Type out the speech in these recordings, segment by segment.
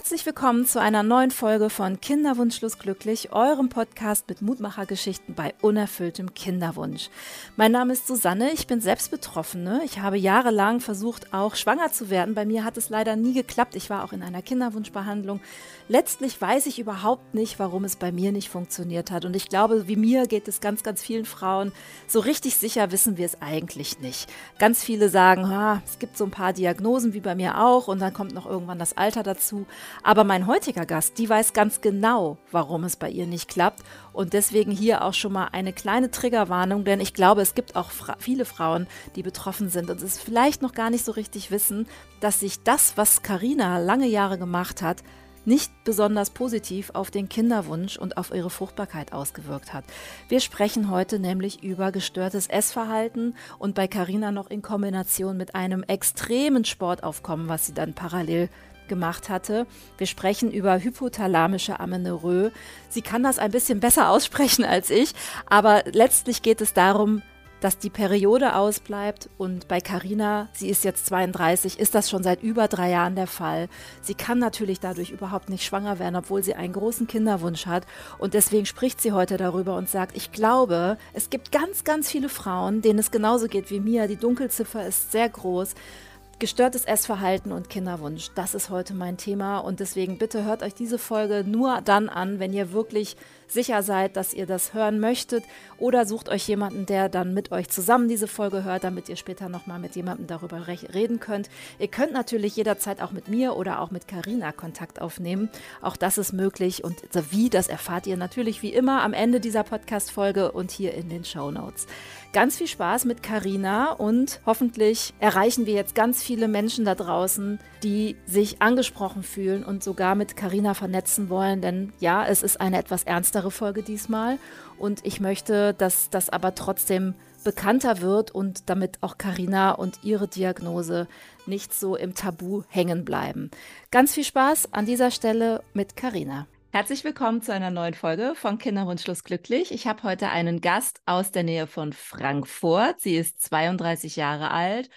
Herzlich willkommen zu einer neuen Folge von Kinderwunschlos glücklich, eurem Podcast mit Mutmachergeschichten bei unerfülltem Kinderwunsch. Mein Name ist Susanne, ich bin selbst Betroffene. Ich habe jahrelang versucht, auch schwanger zu werden. Bei mir hat es leider nie geklappt. Ich war auch in einer Kinderwunschbehandlung. Letztlich weiß ich überhaupt nicht, warum es bei mir nicht funktioniert hat. Und ich glaube, wie mir geht es ganz, ganz vielen Frauen. So richtig sicher wissen wir es eigentlich nicht. Ganz viele sagen, ah, es gibt so ein paar Diagnosen wie bei mir auch und dann kommt noch irgendwann das Alter dazu. Aber mein heutiger Gast, die weiß ganz genau, warum es bei ihr nicht klappt. Und deswegen hier auch schon mal eine kleine Triggerwarnung, denn ich glaube, es gibt auch fra viele Frauen, die betroffen sind und es vielleicht noch gar nicht so richtig wissen, dass sich das, was Karina lange Jahre gemacht hat, nicht besonders positiv auf den Kinderwunsch und auf ihre Fruchtbarkeit ausgewirkt hat. Wir sprechen heute nämlich über gestörtes Essverhalten und bei Carina noch in Kombination mit einem extremen Sportaufkommen, was sie dann parallel gemacht hatte. Wir sprechen über hypothalamische Amenorrhoe. Sie kann das ein bisschen besser aussprechen als ich, aber letztlich geht es darum, dass die Periode ausbleibt und bei Carina, sie ist jetzt 32, ist das schon seit über drei Jahren der Fall. Sie kann natürlich dadurch überhaupt nicht schwanger werden, obwohl sie einen großen Kinderwunsch hat und deswegen spricht sie heute darüber und sagt, ich glaube, es gibt ganz, ganz viele Frauen, denen es genauso geht wie mir. Die Dunkelziffer ist sehr groß Gestörtes Essverhalten und Kinderwunsch, das ist heute mein Thema und deswegen bitte hört euch diese Folge nur dann an, wenn ihr wirklich sicher seid, dass ihr das hören möchtet oder sucht euch jemanden, der dann mit euch zusammen diese Folge hört, damit ihr später nochmal mit jemandem darüber reden könnt. Ihr könnt natürlich jederzeit auch mit mir oder auch mit Karina Kontakt aufnehmen. Auch das ist möglich und wie, das erfahrt ihr natürlich wie immer am Ende dieser Podcast-Folge und hier in den Show Notes. Ganz viel Spaß mit Karina und hoffentlich erreichen wir jetzt ganz viele Menschen da draußen, die sich angesprochen fühlen und sogar mit Karina vernetzen wollen, denn ja, es ist eine etwas ernstere Folge diesmal. Und ich möchte, dass das aber trotzdem bekannter wird und damit auch Karina und ihre Diagnose nicht so im Tabu hängen bleiben. Ganz viel Spaß an dieser Stelle mit Karina. Herzlich willkommen zu einer neuen Folge von Kinderwunschlos glücklich. Ich habe heute einen Gast aus der Nähe von Frankfurt. Sie ist 32 Jahre alt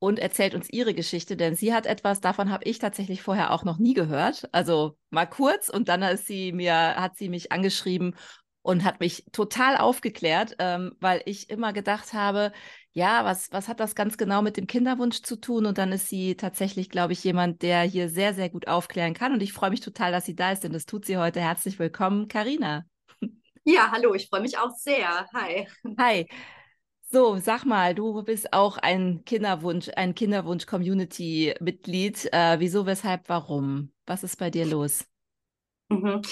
und erzählt uns ihre Geschichte, denn sie hat etwas, davon habe ich tatsächlich vorher auch noch nie gehört. Also mal kurz und dann ist sie mir, hat sie mich angeschrieben und hat mich total aufgeklärt, ähm, weil ich immer gedacht habe, ja, was, was hat das ganz genau mit dem Kinderwunsch zu tun? Und dann ist sie tatsächlich, glaube ich, jemand, der hier sehr, sehr gut aufklären kann. Und ich freue mich total, dass sie da ist, denn das tut sie heute. Herzlich willkommen, Karina. Ja, hallo, ich freue mich auch sehr. Hi. Hi. So, sag mal, du bist auch ein Kinderwunsch, ein Kinderwunsch-Community-Mitglied. Äh, wieso, weshalb, warum? Was ist bei dir los? Mhm.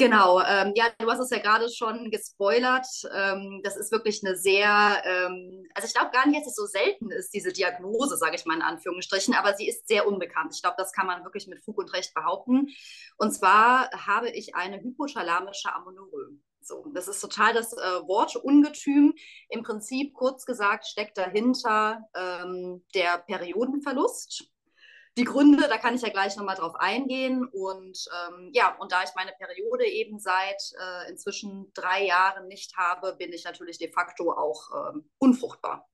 Genau, ähm, ja, du hast es ja gerade schon gespoilert. Ähm, das ist wirklich eine sehr, ähm, also ich glaube gar nicht, dass es so selten ist, diese Diagnose, sage ich mal in Anführungsstrichen, aber sie ist sehr unbekannt. Ich glaube, das kann man wirklich mit Fug und Recht behaupten. Und zwar habe ich eine hypothalamische Amenorrhoe. So, das ist total das äh, Wort Ungetüm. Im Prinzip, kurz gesagt, steckt dahinter ähm, der Periodenverlust. Die Gründe, da kann ich ja gleich nochmal drauf eingehen. Und ähm, ja, und da ich meine Periode eben seit äh, inzwischen drei Jahren nicht habe, bin ich natürlich de facto auch ähm, unfruchtbar.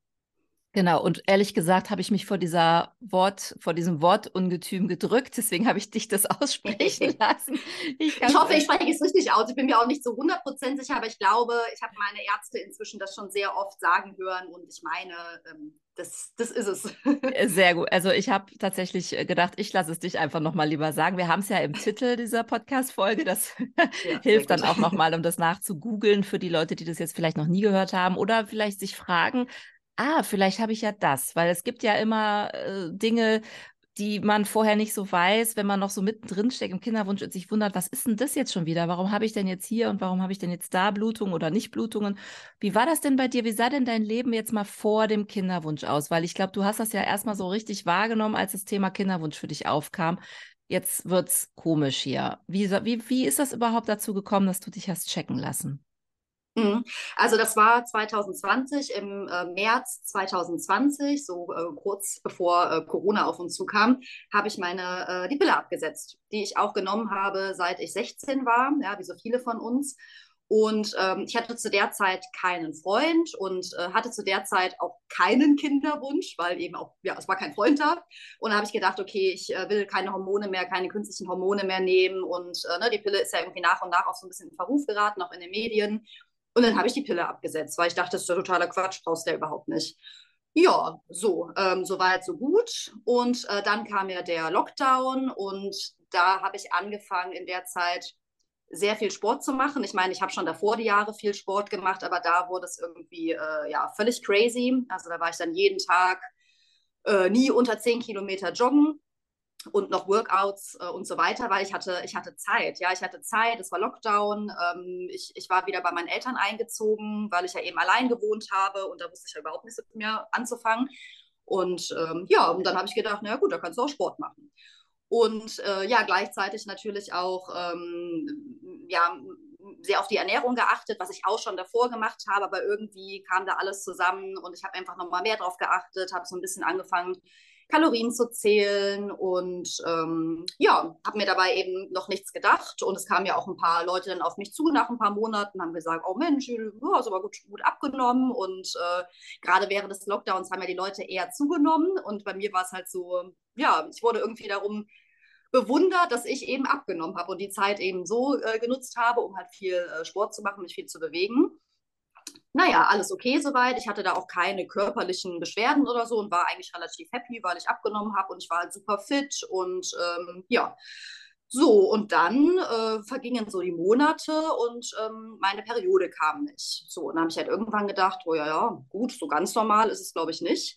Genau, und ehrlich gesagt habe ich mich vor dieser Wort, vor diesem Wortungetüm gedrückt, deswegen habe ich dich das aussprechen lassen. Ich, ich hoffe, ich spreche es richtig aus. Ich bin mir auch nicht so 100% sicher, aber ich glaube, ich habe meine Ärzte inzwischen das schon sehr oft sagen hören und ich meine, ähm, das, das ist es. Äh, sehr gut. Also ich habe tatsächlich äh, gedacht, ich lasse es dich einfach nochmal lieber sagen. Wir haben es ja im Titel dieser Podcast-Folge. Das ja, hilft dann auch nochmal, um das nachzugoogeln für die Leute, die das jetzt vielleicht noch nie gehört haben oder vielleicht sich fragen, ah, vielleicht habe ich ja das, weil es gibt ja immer äh, Dinge, die man vorher nicht so weiß, wenn man noch so mittendrin steckt im Kinderwunsch und sich wundert, was ist denn das jetzt schon wieder? Warum habe ich denn jetzt hier und warum habe ich denn jetzt da Blutungen oder nicht Blutungen? Wie war das denn bei dir? Wie sah denn dein Leben jetzt mal vor dem Kinderwunsch aus? Weil ich glaube, du hast das ja erstmal so richtig wahrgenommen, als das Thema Kinderwunsch für dich aufkam. Jetzt wird es komisch hier. Wie, wie, wie ist das überhaupt dazu gekommen, dass du dich hast checken lassen? Mhm. Also das war 2020, im äh, März 2020, so äh, kurz bevor äh, Corona auf uns zukam, habe ich meine äh, die Pille abgesetzt, die ich auch genommen habe, seit ich 16 war, ja, wie so viele von uns. Und ähm, ich hatte zu der Zeit keinen Freund und äh, hatte zu der Zeit auch keinen Kinderwunsch, weil eben auch, ja, es war kein Freund da. Und da habe ich gedacht, okay, ich äh, will keine Hormone mehr, keine künstlichen Hormone mehr nehmen. Und äh, ne, die Pille ist ja irgendwie nach und nach auch so ein bisschen in Verruf geraten, auch in den Medien. Und dann habe ich die Pille abgesetzt, weil ich dachte, das ist ja totaler Quatsch, brauchst du ja überhaupt nicht. Ja, so, ähm, so weit, so gut. Und äh, dann kam ja der Lockdown und da habe ich angefangen in der Zeit sehr viel Sport zu machen. Ich meine, ich habe schon davor die Jahre viel Sport gemacht, aber da wurde es irgendwie äh, ja völlig crazy. Also da war ich dann jeden Tag äh, nie unter zehn Kilometer joggen und noch Workouts äh, und so weiter, weil ich hatte, ich hatte Zeit. Ja, ich hatte Zeit, es war Lockdown. Ähm, ich, ich war wieder bei meinen Eltern eingezogen, weil ich ja eben allein gewohnt habe und da wusste ich ja überhaupt nichts mit mir anzufangen. Und ähm, ja, und dann habe ich gedacht, na gut, da kannst du auch Sport machen. Und äh, ja, gleichzeitig natürlich auch ähm, ja, sehr auf die Ernährung geachtet, was ich auch schon davor gemacht habe, aber irgendwie kam da alles zusammen und ich habe einfach nochmal mehr drauf geachtet, habe so ein bisschen angefangen, Kalorien zu zählen und ähm, ja, habe mir dabei eben noch nichts gedacht. Und es kamen ja auch ein paar Leute dann auf mich zu nach ein paar Monaten, haben gesagt, oh Mensch, du hast aber gut, gut abgenommen. Und äh, gerade während des Lockdowns haben ja die Leute eher zugenommen. Und bei mir war es halt so, ja, ich wurde irgendwie darum bewundert, dass ich eben abgenommen habe und die Zeit eben so äh, genutzt habe, um halt viel äh, Sport zu machen, mich viel zu bewegen naja, alles okay soweit. Ich hatte da auch keine körperlichen Beschwerden oder so und war eigentlich relativ happy, weil ich abgenommen habe und ich war halt super fit und ähm, ja. So, und dann äh, vergingen so die Monate und ähm, meine Periode kam nicht. So, und dann habe ich halt irgendwann gedacht, oh ja, ja, gut, so ganz normal ist es, glaube ich, nicht.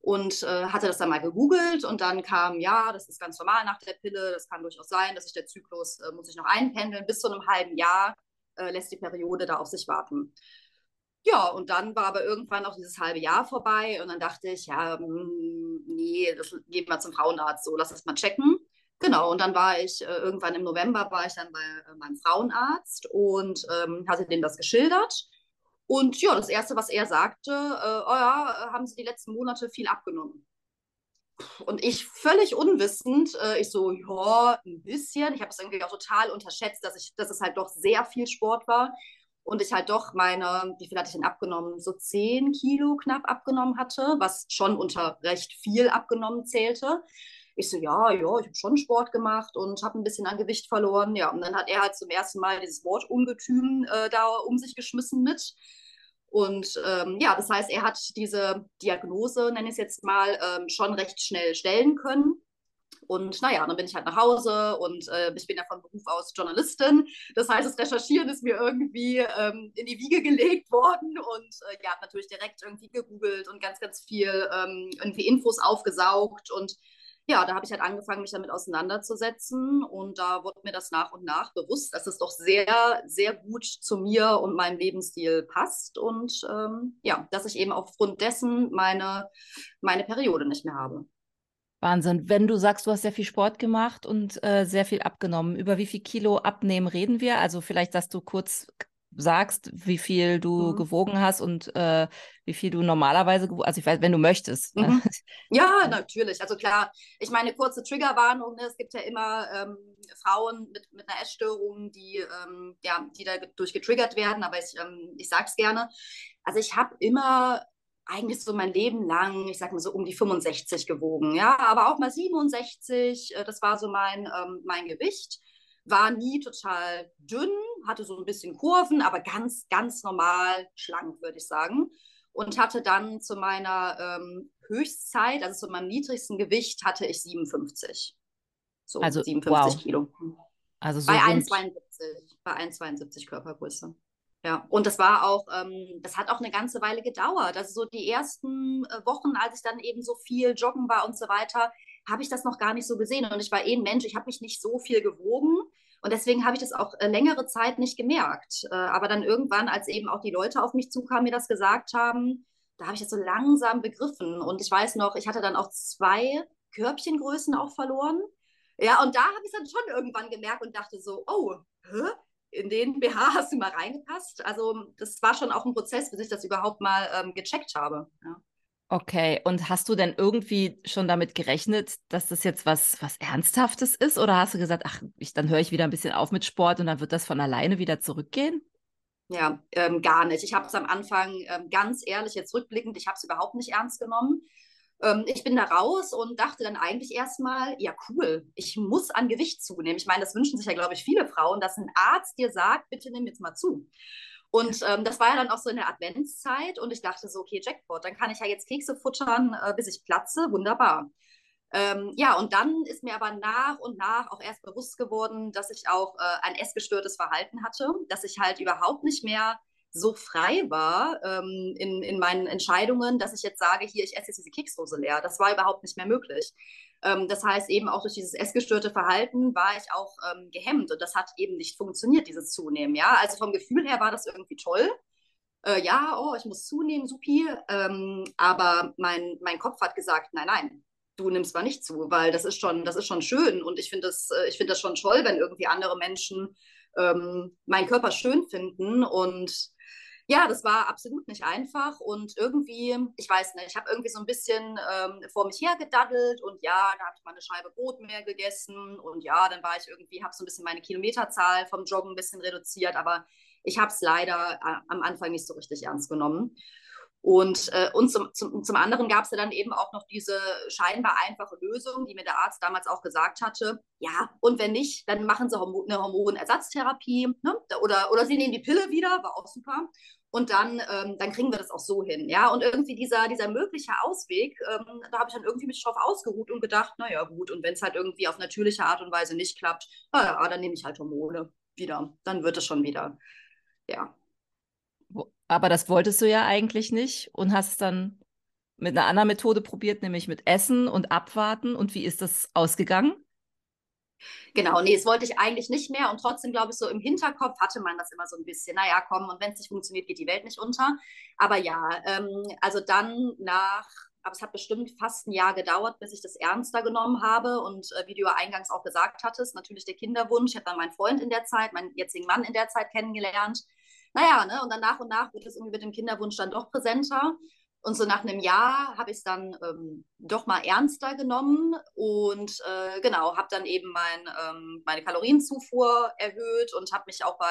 Und äh, hatte das dann mal gegoogelt und dann kam, ja, das ist ganz normal nach der Pille, das kann durchaus sein, dass sich der Zyklus, äh, muss sich noch einpendeln, bis zu einem halben Jahr äh, lässt die Periode da auf sich warten. Ja, und dann war aber irgendwann auch dieses halbe Jahr vorbei und dann dachte ich, ja, hm, nee, das gehen wir zum Frauenarzt, so lass das mal checken. Genau, und dann war ich, äh, irgendwann im November war ich dann bei äh, meinem Frauenarzt und ähm, hatte dem das geschildert. Und ja, das Erste, was er sagte, äh, oh ja, haben Sie die letzten Monate viel abgenommen. Und ich völlig unwissend, äh, ich so, ja, ein bisschen. Ich habe es irgendwie auch total unterschätzt, dass, ich, dass es halt doch sehr viel Sport war und ich halt doch meine, wie viel hatte ich denn abgenommen? So 10 Kilo knapp abgenommen hatte, was schon unter recht viel abgenommen zählte. Ich so, ja, ja, ich habe schon Sport gemacht und habe ein bisschen an Gewicht verloren. Ja, und dann hat er halt zum ersten Mal dieses Wort Ungetüm äh, da um sich geschmissen mit. Und ähm, ja, das heißt, er hat diese Diagnose, nenne ich es jetzt mal, ähm, schon recht schnell stellen können. Und naja, dann bin ich halt nach Hause und äh, ich bin ja von Beruf aus Journalistin. Das heißt, das Recherchieren ist mir irgendwie ähm, in die Wiege gelegt worden und äh, ja, natürlich direkt irgendwie gegoogelt und ganz, ganz viel ähm, irgendwie Infos aufgesaugt. Und ja, da habe ich halt angefangen, mich damit auseinanderzusetzen und da wurde mir das nach und nach bewusst, dass es doch sehr, sehr gut zu mir und meinem Lebensstil passt und ähm, ja, dass ich eben aufgrund dessen meine, meine Periode nicht mehr habe. Wahnsinn. Wenn du sagst, du hast sehr viel Sport gemacht und äh, sehr viel abgenommen, über wie viel Kilo abnehmen reden wir? Also vielleicht, dass du kurz sagst, wie viel du mhm. gewogen hast und äh, wie viel du normalerweise gewogen Also ich weiß, wenn du möchtest. Ne? Mhm. Ja, natürlich. Also klar, ich meine, kurze Triggerwarnung, ne? es gibt ja immer ähm, Frauen mit, mit einer Essstörung, die, ähm, ja, die dadurch getriggert werden, aber ich, ähm, ich sage es gerne. Also ich habe immer eigentlich so mein Leben lang, ich sag mal so um die 65 gewogen, ja, aber auch mal 67, äh, das war so mein, ähm, mein Gewicht. War nie total dünn, hatte so ein bisschen Kurven, aber ganz, ganz normal schlank, würde ich sagen. Und hatte dann zu meiner ähm, Höchstzeit, also zu meinem niedrigsten Gewicht, hatte ich 57. So, also, 57 wow. Kilo. Also so bei 1,72, bei 1,72 Körpergröße. Ja, und das war auch, ähm, das hat auch eine ganze Weile gedauert. Also so die ersten äh, Wochen, als ich dann eben so viel joggen war und so weiter, habe ich das noch gar nicht so gesehen. Und ich war eh ein Mensch, ich habe mich nicht so viel gewogen. Und deswegen habe ich das auch äh, längere Zeit nicht gemerkt. Äh, aber dann irgendwann, als eben auch die Leute auf mich zukamen, mir das gesagt haben, da habe ich das so langsam begriffen. Und ich weiß noch, ich hatte dann auch zwei Körbchengrößen auch verloren. Ja, und da habe ich es dann schon irgendwann gemerkt und dachte so, oh, hä? In den BH hast du mal reingepasst. Also das war schon auch ein Prozess, bis ich das überhaupt mal ähm, gecheckt habe. Ja. Okay, und hast du denn irgendwie schon damit gerechnet, dass das jetzt was, was Ernsthaftes ist? Oder hast du gesagt, ach, ich, dann höre ich wieder ein bisschen auf mit Sport und dann wird das von alleine wieder zurückgehen? Ja, ähm, gar nicht. Ich habe es am Anfang ähm, ganz ehrlich jetzt rückblickend, ich habe es überhaupt nicht ernst genommen. Ähm, ich bin da raus und dachte dann eigentlich erstmal, ja cool, ich muss an Gewicht zunehmen. Ich meine, das wünschen sich ja, glaube ich, viele Frauen, dass ein Arzt dir sagt, bitte nimm jetzt mal zu. Und ähm, das war ja dann auch so in der Adventszeit und ich dachte so, okay, Jackpot, dann kann ich ja jetzt Kekse futtern, äh, bis ich platze, wunderbar. Ähm, ja, und dann ist mir aber nach und nach auch erst bewusst geworden, dass ich auch äh, ein essgestörtes Verhalten hatte, dass ich halt überhaupt nicht mehr so frei war ähm, in, in meinen Entscheidungen, dass ich jetzt sage, hier, ich esse jetzt diese Keksdose leer. Das war überhaupt nicht mehr möglich. Ähm, das heißt, eben auch durch dieses essgestörte Verhalten war ich auch ähm, gehemmt und das hat eben nicht funktioniert, dieses Zunehmen. Ja, also vom Gefühl her war das irgendwie toll. Äh, ja, oh, ich muss zunehmen, supi. Ähm, aber mein, mein Kopf hat gesagt, nein, nein, du nimmst mal nicht zu, weil das ist schon, das ist schon schön und ich finde das, äh, ich das schon toll, wenn irgendwie andere Menschen ähm, meinen Körper schön finden und ja, das war absolut nicht einfach und irgendwie, ich weiß nicht, ich habe irgendwie so ein bisschen ähm, vor mich hergedaddelt und ja, da habe ich mal eine Scheibe Brot mehr gegessen und ja, dann war ich irgendwie, habe so ein bisschen meine Kilometerzahl vom Joggen ein bisschen reduziert, aber ich habe es leider äh, am Anfang nicht so richtig ernst genommen. Und, äh, und zum, zum, zum anderen gab es ja dann eben auch noch diese scheinbar einfache Lösung, die mir der Arzt damals auch gesagt hatte. Ja, und wenn nicht, dann machen sie Hormon eine Hormonersatztherapie ne? oder, oder sie nehmen die Pille wieder, war auch super. Und dann, ähm, dann kriegen wir das auch so hin. Ja, und irgendwie dieser, dieser mögliche Ausweg, ähm, da habe ich dann irgendwie mich drauf ausgeruht und gedacht, naja, gut, und wenn es halt irgendwie auf natürliche Art und Weise nicht klappt, naja, dann nehme ich halt Hormone wieder. Dann wird es schon wieder, ja, aber das wolltest du ja eigentlich nicht und hast dann mit einer anderen Methode probiert, nämlich mit Essen und Abwarten. Und wie ist das ausgegangen? Genau, nee, das wollte ich eigentlich nicht mehr. Und trotzdem, glaube ich, so im Hinterkopf hatte man das immer so ein bisschen. Naja, komm, und wenn es nicht funktioniert, geht die Welt nicht unter. Aber ja, ähm, also dann nach, aber es hat bestimmt fast ein Jahr gedauert, bis ich das ernster genommen habe. Und äh, wie du ja eingangs auch gesagt hattest, natürlich der Kinderwunsch. Ich habe dann meinen Freund in der Zeit, meinen jetzigen Mann in der Zeit kennengelernt naja, ne, und dann nach und nach wird es irgendwie mit dem Kinderwunsch dann doch präsenter. Und so nach einem Jahr habe ich es dann ähm, doch mal ernster genommen und äh, genau, habe dann eben mein, ähm, meine Kalorienzufuhr erhöht und habe mich auch bei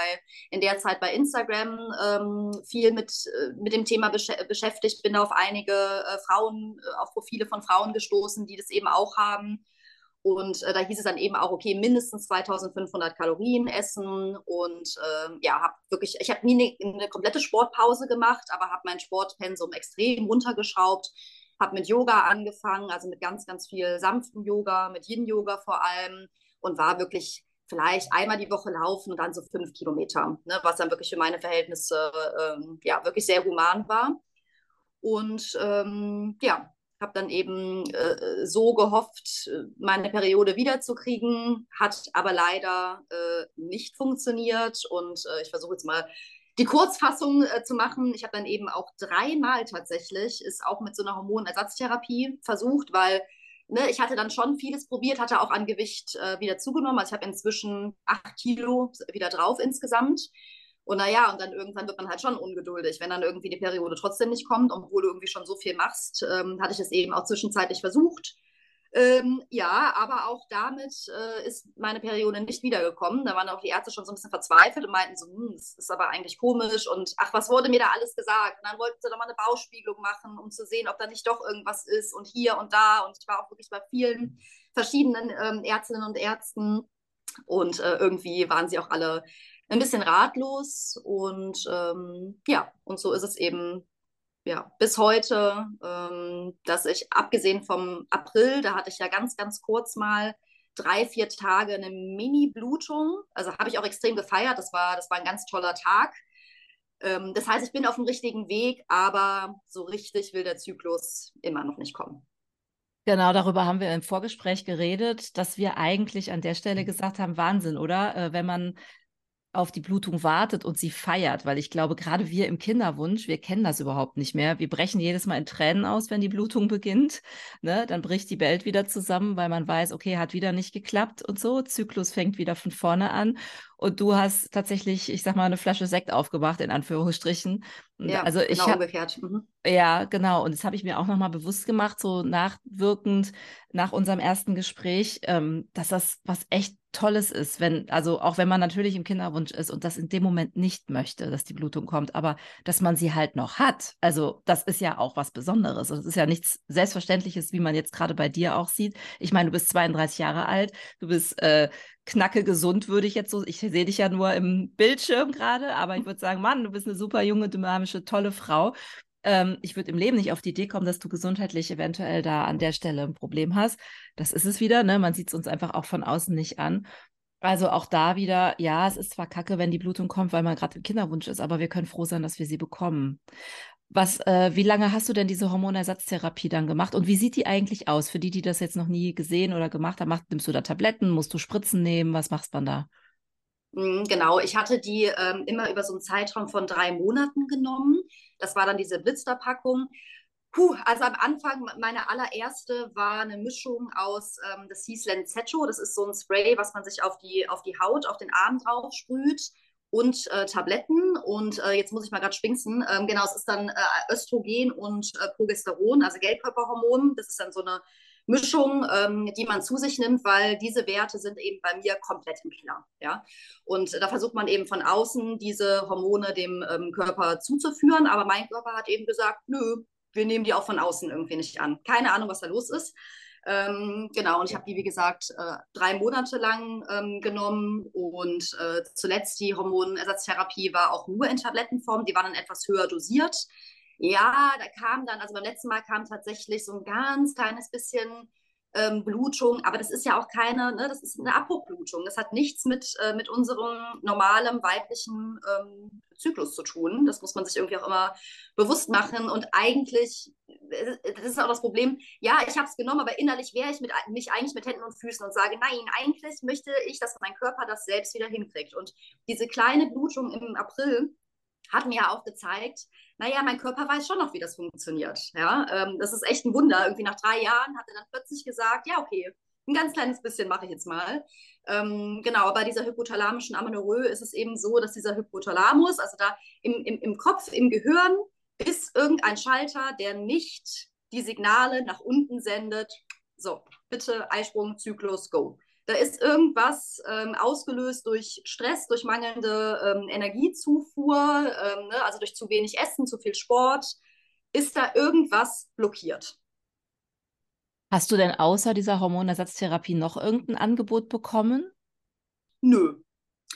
in der Zeit bei Instagram ähm, viel mit, äh, mit dem Thema besch beschäftigt, bin auf einige äh, Frauen, äh, auf Profile von Frauen gestoßen, die das eben auch haben und äh, da hieß es dann eben auch, okay, mindestens 2500 Kalorien essen. Und äh, ja, habe wirklich, ich habe nie eine, eine, komplette Sportpause gemacht, aber habe mein Sportpensum extrem runtergeschraubt. Habe mit Yoga angefangen, also mit ganz, ganz viel sanftem Yoga, mit Yin-Yoga vor allem. Und war wirklich vielleicht einmal die Woche laufen und dann so fünf Kilometer, ne, was dann wirklich für meine Verhältnisse ähm, ja wirklich sehr human war. Und ähm, ja, habe dann eben äh, so gehofft, meine Periode wiederzukriegen, hat aber leider äh, nicht funktioniert. Und äh, ich versuche jetzt mal die Kurzfassung äh, zu machen. Ich habe dann eben auch dreimal tatsächlich, ist auch mit so einer Hormonersatztherapie versucht, weil ne, ich hatte dann schon vieles probiert, hatte auch an Gewicht äh, wieder zugenommen. Also ich habe inzwischen acht Kilo wieder drauf insgesamt. Und naja, und dann irgendwann wird man halt schon ungeduldig, wenn dann irgendwie die Periode trotzdem nicht kommt, obwohl du irgendwie schon so viel machst, ähm, hatte ich es eben auch zwischenzeitlich versucht. Ähm, ja, aber auch damit äh, ist meine Periode nicht wiedergekommen. Da waren auch die Ärzte schon so ein bisschen verzweifelt und meinten so, hm, das ist aber eigentlich komisch und ach, was wurde mir da alles gesagt? Und dann wollten sie doch mal eine Bauspiegelung machen, um zu sehen, ob da nicht doch irgendwas ist und hier und da. Und ich war auch wirklich bei vielen verschiedenen ähm, Ärztinnen und Ärzten und äh, irgendwie waren sie auch alle ein bisschen ratlos und ähm, ja, und so ist es eben ja, bis heute, ähm, dass ich abgesehen vom April, da hatte ich ja ganz, ganz kurz mal drei, vier Tage eine Mini-Blutung. Also habe ich auch extrem gefeiert. Das war, das war ein ganz toller Tag. Ähm, das heißt, ich bin auf dem richtigen Weg, aber so richtig will der Zyklus immer noch nicht kommen. Genau, darüber haben wir im Vorgespräch geredet, dass wir eigentlich an der Stelle gesagt haben, Wahnsinn, oder? Äh, wenn man auf die Blutung wartet und sie feiert, weil ich glaube, gerade wir im Kinderwunsch, wir kennen das überhaupt nicht mehr. Wir brechen jedes Mal in Tränen aus, wenn die Blutung beginnt. Ne? Dann bricht die Welt wieder zusammen, weil man weiß, okay, hat wieder nicht geklappt und so. Zyklus fängt wieder von vorne an. Und du hast tatsächlich, ich sag mal, eine Flasche Sekt aufgemacht, in Anführungsstrichen. Ja, also ich genau umgekehrt. Mhm. Ja, genau. Und das habe ich mir auch nochmal bewusst gemacht, so nachwirkend nach unserem ersten Gespräch, ähm, dass das was echt Tolles ist, wenn, also auch wenn man natürlich im Kinderwunsch ist und das in dem Moment nicht möchte, dass die Blutung kommt, aber dass man sie halt noch hat. Also das ist ja auch was Besonderes. Das ist ja nichts Selbstverständliches, wie man jetzt gerade bei dir auch sieht. Ich meine, du bist 32 Jahre alt, du bist äh, knacke gesund, würde ich jetzt so, ich sehe dich ja nur im Bildschirm gerade, aber ich würde sagen, Mann, du bist eine super junge, dynamische, tolle Frau. Ähm, ich würde im Leben nicht auf die Idee kommen, dass du gesundheitlich eventuell da an der Stelle ein Problem hast. Das ist es wieder, ne? Man sieht es uns einfach auch von außen nicht an. Also auch da wieder, ja, es ist zwar kacke, wenn die Blutung kommt, weil man gerade im Kinderwunsch ist, aber wir können froh sein, dass wir sie bekommen. Was, äh, wie lange hast du denn diese Hormonersatztherapie dann gemacht und wie sieht die eigentlich aus? Für die, die das jetzt noch nie gesehen oder gemacht haben, machst, nimmst du da Tabletten, musst du Spritzen nehmen, was machst dann da? Mhm, genau, ich hatte die ähm, immer über so einen Zeitraum von drei Monaten genommen. Das war dann diese Blitzterpackung. Puh, also am Anfang, meine allererste war eine Mischung aus, ähm, das hieß Lenzetto, das ist so ein Spray, was man sich auf die, auf die Haut, auf den Arm drauf sprüht und äh, Tabletten. Und äh, jetzt muss ich mal gerade schwingsen. Ähm, genau, es ist dann äh, Östrogen und äh, Progesteron, also Gelbkörperhormon. Das ist dann so eine Mischung, ähm, die man zu sich nimmt, weil diese Werte sind eben bei mir komplett im Keller. Ja? Und da versucht man eben von außen diese Hormone dem ähm, Körper zuzuführen, aber mein Körper hat eben gesagt, nö, wir nehmen die auch von außen irgendwie nicht an. Keine Ahnung, was da los ist. Ähm, genau, und ich habe die, wie gesagt, äh, drei Monate lang ähm, genommen und äh, zuletzt die Hormonersatztherapie war auch nur in Tablettenform, die war dann etwas höher dosiert. Ja, da kam dann, also beim letzten Mal kam tatsächlich so ein ganz kleines bisschen ähm, Blutung, aber das ist ja auch keine, ne, das ist eine Abbruchblutung. Das hat nichts mit, äh, mit unserem normalen weiblichen ähm, Zyklus zu tun. Das muss man sich irgendwie auch immer bewusst machen. Und eigentlich, äh, das ist auch das Problem, ja, ich habe es genommen, aber innerlich wäre ich mit, mich eigentlich mit Händen und Füßen und sage, nein, eigentlich möchte ich, dass mein Körper das selbst wieder hinkriegt. Und diese kleine Blutung im April hat mir ja auch gezeigt, naja, mein Körper weiß schon noch, wie das funktioniert. Ja, ähm, das ist echt ein Wunder. Irgendwie nach drei Jahren hat er dann plötzlich gesagt, ja, okay, ein ganz kleines bisschen mache ich jetzt mal. Ähm, genau, bei dieser hypothalamischen Amenorrhoe ist es eben so, dass dieser Hypothalamus, also da im, im, im Kopf, im Gehirn, ist irgendein Schalter, der nicht die Signale nach unten sendet. So, bitte Eisprung, Zyklus, go. Da ist irgendwas ähm, ausgelöst durch Stress, durch mangelnde ähm, Energiezufuhr, ähm, ne, also durch zu wenig Essen, zu viel Sport. Ist da irgendwas blockiert? Hast du denn außer dieser Hormonersatztherapie noch irgendein Angebot bekommen? Nö.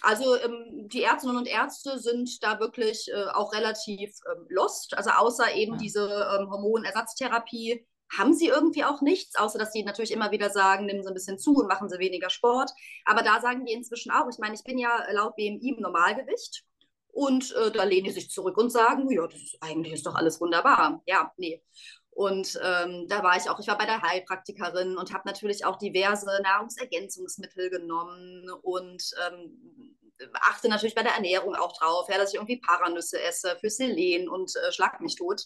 Also ähm, die Ärztinnen und Ärzte sind da wirklich äh, auch relativ ähm, lost. Also außer eben ja. diese ähm, Hormonersatztherapie haben sie irgendwie auch nichts, außer dass sie natürlich immer wieder sagen, nehmen sie ein bisschen zu und machen sie weniger Sport. Aber da sagen die inzwischen auch, ich meine, ich bin ja laut BMI im Normalgewicht und äh, da lehnen die sich zurück und sagen, ja, das ist, eigentlich ist doch alles wunderbar. Ja, nee. Und ähm, da war ich auch, ich war bei der Heilpraktikerin und habe natürlich auch diverse Nahrungsergänzungsmittel genommen und ähm, achte natürlich bei der Ernährung auch drauf, ja, dass ich irgendwie Paranüsse esse für Selen und äh, schlag mich tot.